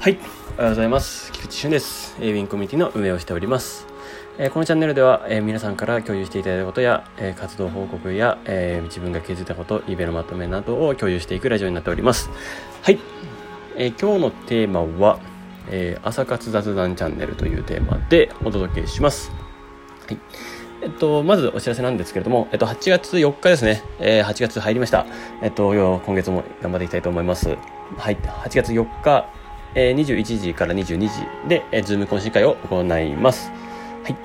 はい、おはようございます。菊池俊です。えウィンコミュニティの運営をしております。えーこのチャンネルでは、えー皆さんから共有していただいたことや、えー活動報告や、え自分が気づいたこと、イベのまとめなどを共有していくラジオになっております。はい、え今日のテーマは、え朝活雑談チャンネルというテーマでお届けします。はい。えっと、まずお知らせなんですけれども、えっと、8月4日ですね。えー8月入りました。えっと、今月も頑張っていきたいと思います。はい。8月4日、えー21時から22時で、えー、ズーム懇親会を行います。はい。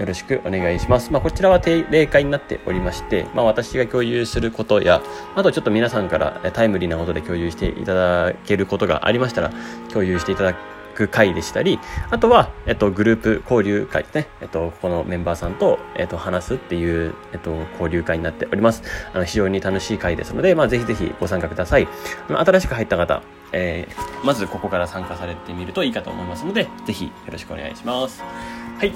よろしくお願いします。まあ、こちらは定例会になっておりまして、まあ、私が共有することや、あとちょっと皆さんからタイムリーなことで共有していただけることがありましたら、共有していただく会でしたり、あとは、えっと、グループ交流会ですね。えっと、ここのメンバーさんと、えっと、話すっていう、えっと、交流会になっております。あの、非常に楽しい会ですので、まあ、ぜひぜひご参加ください。あの新しく入った方、えーまずここから参加されてみるといいかと思いますので、ぜひよろしくお願いします。はい。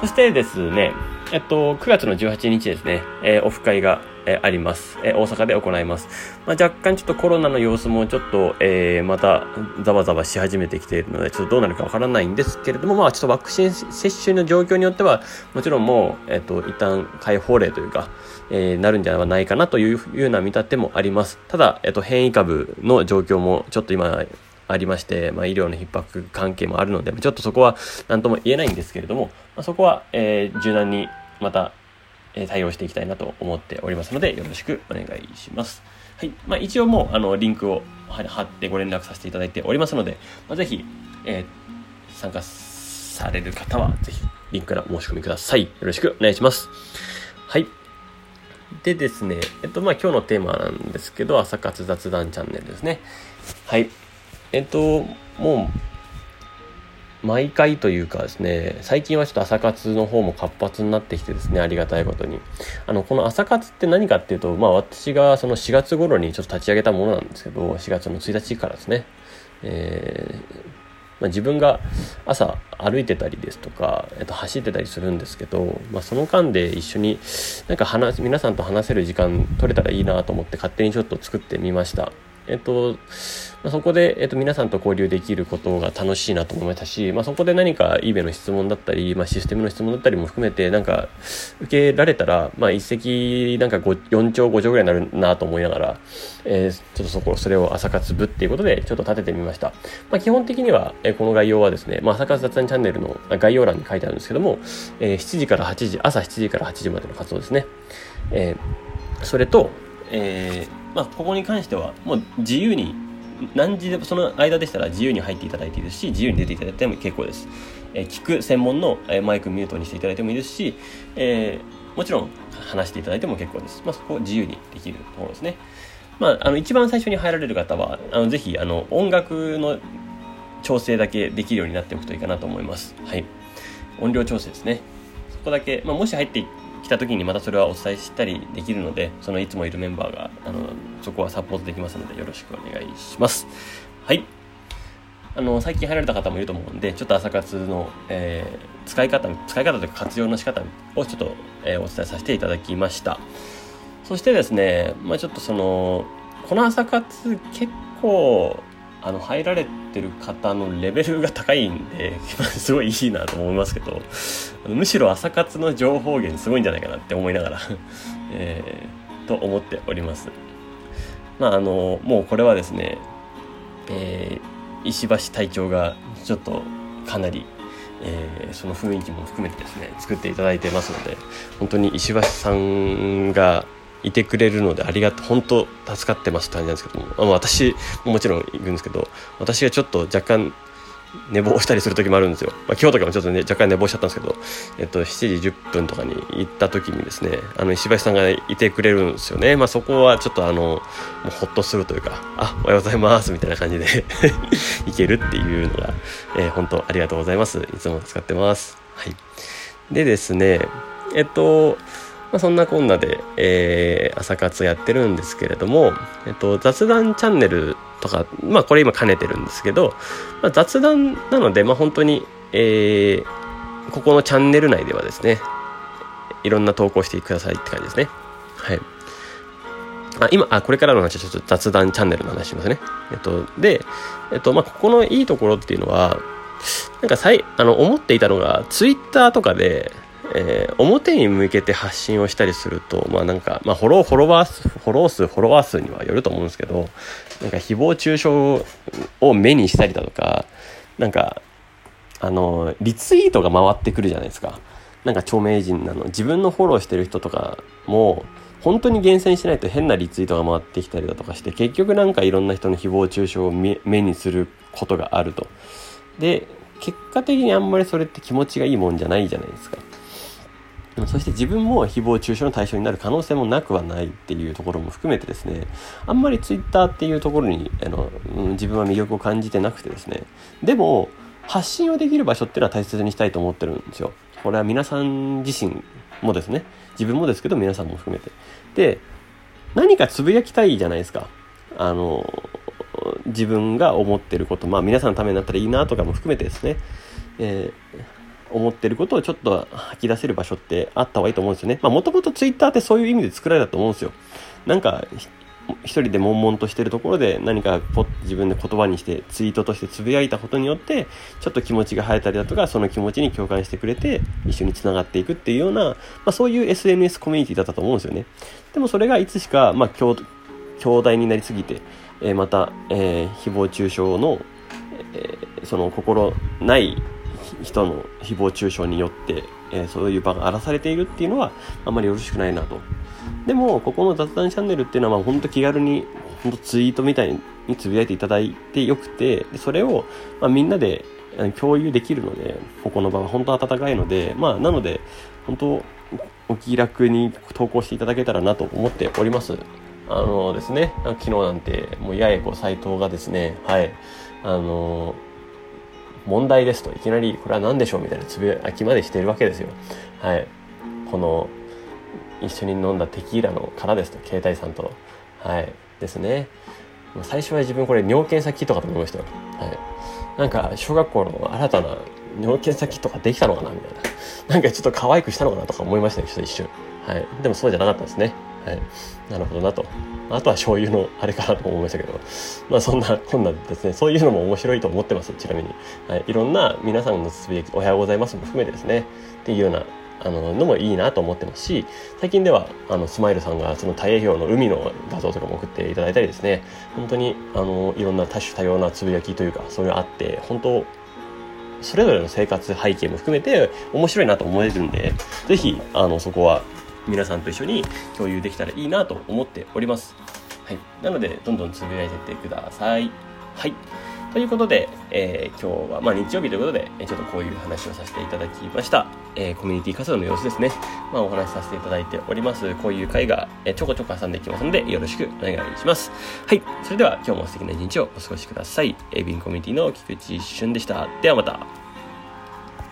そしてですね、えっと、9月の18日ですね、えーオフ会が、えーあります、えー大阪で行います。まあ、若干ちょっとコロナの様子もちょっと、えまたざわざわし始めてきているので、ちょっとどうなるかわからないんですけれども、まあ、ちょっとワクチン接種の状況によっては、もちろんもう、えっと、一旦解放令というか、えなるんじゃないかなというような見立てもあります。ただ、えっと、変異株の状況もちょっと今、ありまして、まあ、医療の逼迫関係もあるので、ちょっとそこは何とも言えないんですけれども、まあ、そこは、えー柔軟にまた、え対応していきたいなと思っておりますので、よろしくお願いします。はい。まあ、一応もう、あの、リンクを貼ってご連絡させていただいておりますので、まあ、ぜひ、えー参加される方は、ぜひ、リンクからお申し込みください。よろしくお願いします。はい。でですね、えっと、まあ、今日のテーマなんですけど、朝活雑談チャンネルですね。はい。えっと、もう、毎回というかですね、最近はちょっと朝活の方も活発になってきてですね、ありがたいことに。あの、この朝活って何かっていうと、まあ私がその4月頃にちょっと立ち上げたものなんですけど、4月の1日からですね、えーまあ、自分が朝歩いてたりですとか、えっと、走ってたりするんですけど、まあ、その間で一緒になんか話皆さんと話せる時間取れたらいいなと思って勝手にちょっと作ってみました。えっと、まあ、そこで、えっと、皆さんと交流できることが楽しいなと思いましたし、まあ、そこで何か eBay の質問だったり、まあ、システムの質問だったりも含めて、なんか、受けられたら、まあ、一石、なんか4兆、5兆ぐらいになるなと思いながら、えーちょっとそこ、それを朝活部っていうことで、ちょっと立ててみました。まあ、基本的には、えーこの概要はですね、まあ、朝活雑談チャンネルの概要欄に書いてあるんですけども、えー7時から8時、朝7時から8時までの活動ですね。えーそれと、えーまあ、ここに関しては、もう自由に、何時でもその間でしたら自由に入っていただいていいですし、自由に出ていただいても結構です。えー聞く専門の、えーマイクミュートにしていただいてもいいですし、えーもちろん話していただいても結構です。まあ、そこを自由にできるところですね。まあ、あの、一番最初に入られる方は、あの、ぜひ、あの、音楽の調整だけできるようになっておくといいかなと思います。はい。音量調整ですね。そこだけ、まあ、もし入ってきた時にまたそれはお伝えしたりできるので、そのいつもいるメンバーが、あの、そこはサポートできますので、よろしくお願いします。はい。あの、最近入られた方もいると思うんで、ちょっと朝活の、えー使い方、使い方というか活用の仕方をちょっと、えーお伝えさせていただきました。そしてですね、まあちょっとその、この朝活結構、あの、入られてる方のレベルが高いんで、すごいいいなと思いますけど、むしろ朝活の情報源すごいんじゃないかなって思いながら、えーと思っております。まああの、もうこれはですね、えー石橋隊長がちょっとかなり、えーその雰囲気も含めてですね作っていただいてますので本当に石橋さんがいてくれるのでありがと本当助かってますって感じなんですけど。も、まあ、私ももちろん行くんですけど私がちょっと若干寝坊したりする時もあるんですよ、まあ、今日とかもちょっとね若干寝坊しちゃったんですけど、えっと、7時10分とかに行った時にですねあの石橋さんがいてくれるんですよね。まあそこはちょっとあのもうほっとするというか「あおはようございます」みたいな感じで いけるっていうのが、えー本当ありがとうございます。いつも使ってます。はい。でですねえっとまあ、そんなこんなで、えー朝活やってるんですけれども、えっと、雑談チャンネルとか、まあこれ今兼ねてるんですけど、まあ、雑談なので、まあ本当に、えーここのチャンネル内ではですね、いろんな投稿してくださいって感じですね。はい。あ今あこれからの話はちょっと雑談チャンネルの話しますね。えっと、で、えっとまあ、ここのいいところっていうのはなんかさいあの思っていたのがツイッターとかで、えー、表に向けて発信をしたりするとまあなんか、まあ、フォローフォロワー数フォロー数フォロワー数にはよると思うんですけどなんか誹謗中傷を目にしたりだとかなんかあのリツイートが回ってくるじゃないですか。なんか著名人なの自分のフォローしてる人とかも本当に厳選しないと変なリツイートが回ってきたりだとかして結局なんかいろんな人の誹謗中傷を目にすることがあると。で結果的にあんまりそれって気持ちがいいもんじゃないじゃないですか。そして自分も誹謗中傷の対象になる可能性もなくはないっていうところも含めてですねあんまりツイッターっていうところにあの、うん、自分は魅力を感じてなくてですねでも発信をできる場所っていうのは大切にしたいと思ってるんですよ。これは皆さん自身もですね自分もですけど皆さんも含めて。で何かつぶやきたいじゃないですか。あの自分が思ってること。まあ皆さんのためになったらいいなとかも含めてですね、えー、思ってることをちょっと吐き出せる場所ってあった方がいいと思うんですよね。まあもともとツイッターってそういう意味で作られたと思うんですよ。なんか一人で悶々としてるところで何かポ自分で言葉にしてツイートとしてつぶやいたことによってちょっと気持ちが生えたりだとかその気持ちに共感してくれて一緒につながっていくっていうような、まあ、そういう SNS コミュニティだったと思うんですよねでもそれがいつしか、まあ、強強大になりすぎて、えー、また、えー、誹謗中傷の、えー、その心ない人の誹謗中傷によって、えー、そういう場が荒らされているっていうのはあんまりよろしくないなと。でもここの雑談チャンネルっていうのはまあ本当気軽に本当ツイートみたいにつぶやいていただいてよくてでそれをまあみんなで共有できるのでここの場は本当温かいのでまあなので本当お気楽に投稿していただけたらなと思っております。あのですね昨日なんてもう八重子斎藤がですねはい。あの問題ですといきなりこれは何でしょうみたいなつぶやきまでしているわけですよ。はい。この一緒に飲んだテキーラの殻ですと携帯さんと。はい。ですね。最初は自分これ尿検査キットかと思いましたよ。はい。なんか小学校の新たな尿検査キットができたのかなみたいな。なんかちょっと可愛くしたのかなとか思いましたよ一瞬。はい。でもそうじゃなかったですね。はい、なるほどなと。あとは醤油のあれかなと思いましたけど、まあそんな、こんなですね、そういうのも面白いと思ってます、ちなみに。はい、いろんな皆さんのつぶやき、おはようございますも含めてですね、っていうようなあののもいいなと思ってますし最近ではあのスマイルさんがその太平洋の海の画像とかも送っていただいたりですね。本当にあのいろんな多種多様なつぶやきというかそういうのあって本当それぞれの生活背景も含めて面白いなと思えるんで是非あのそこは皆さんと一緒に共有できたらいいなと思っております。はい、なのでどんどんつぶやいていってください。はいということで、えー、今日は、まあ、日曜日ということで、ちょっとこういう話をさせていただきました。えー、コミュニティ活動の様子ですね。まあ、お話しさせていただいております。こういう会が、えー、ちょこちょこ挟んでいきますので、よろしくお願いします。はい。それでは、今日も素敵な一日をお過ごしください。エビンコミュニティの菊池俊でした。ではまた。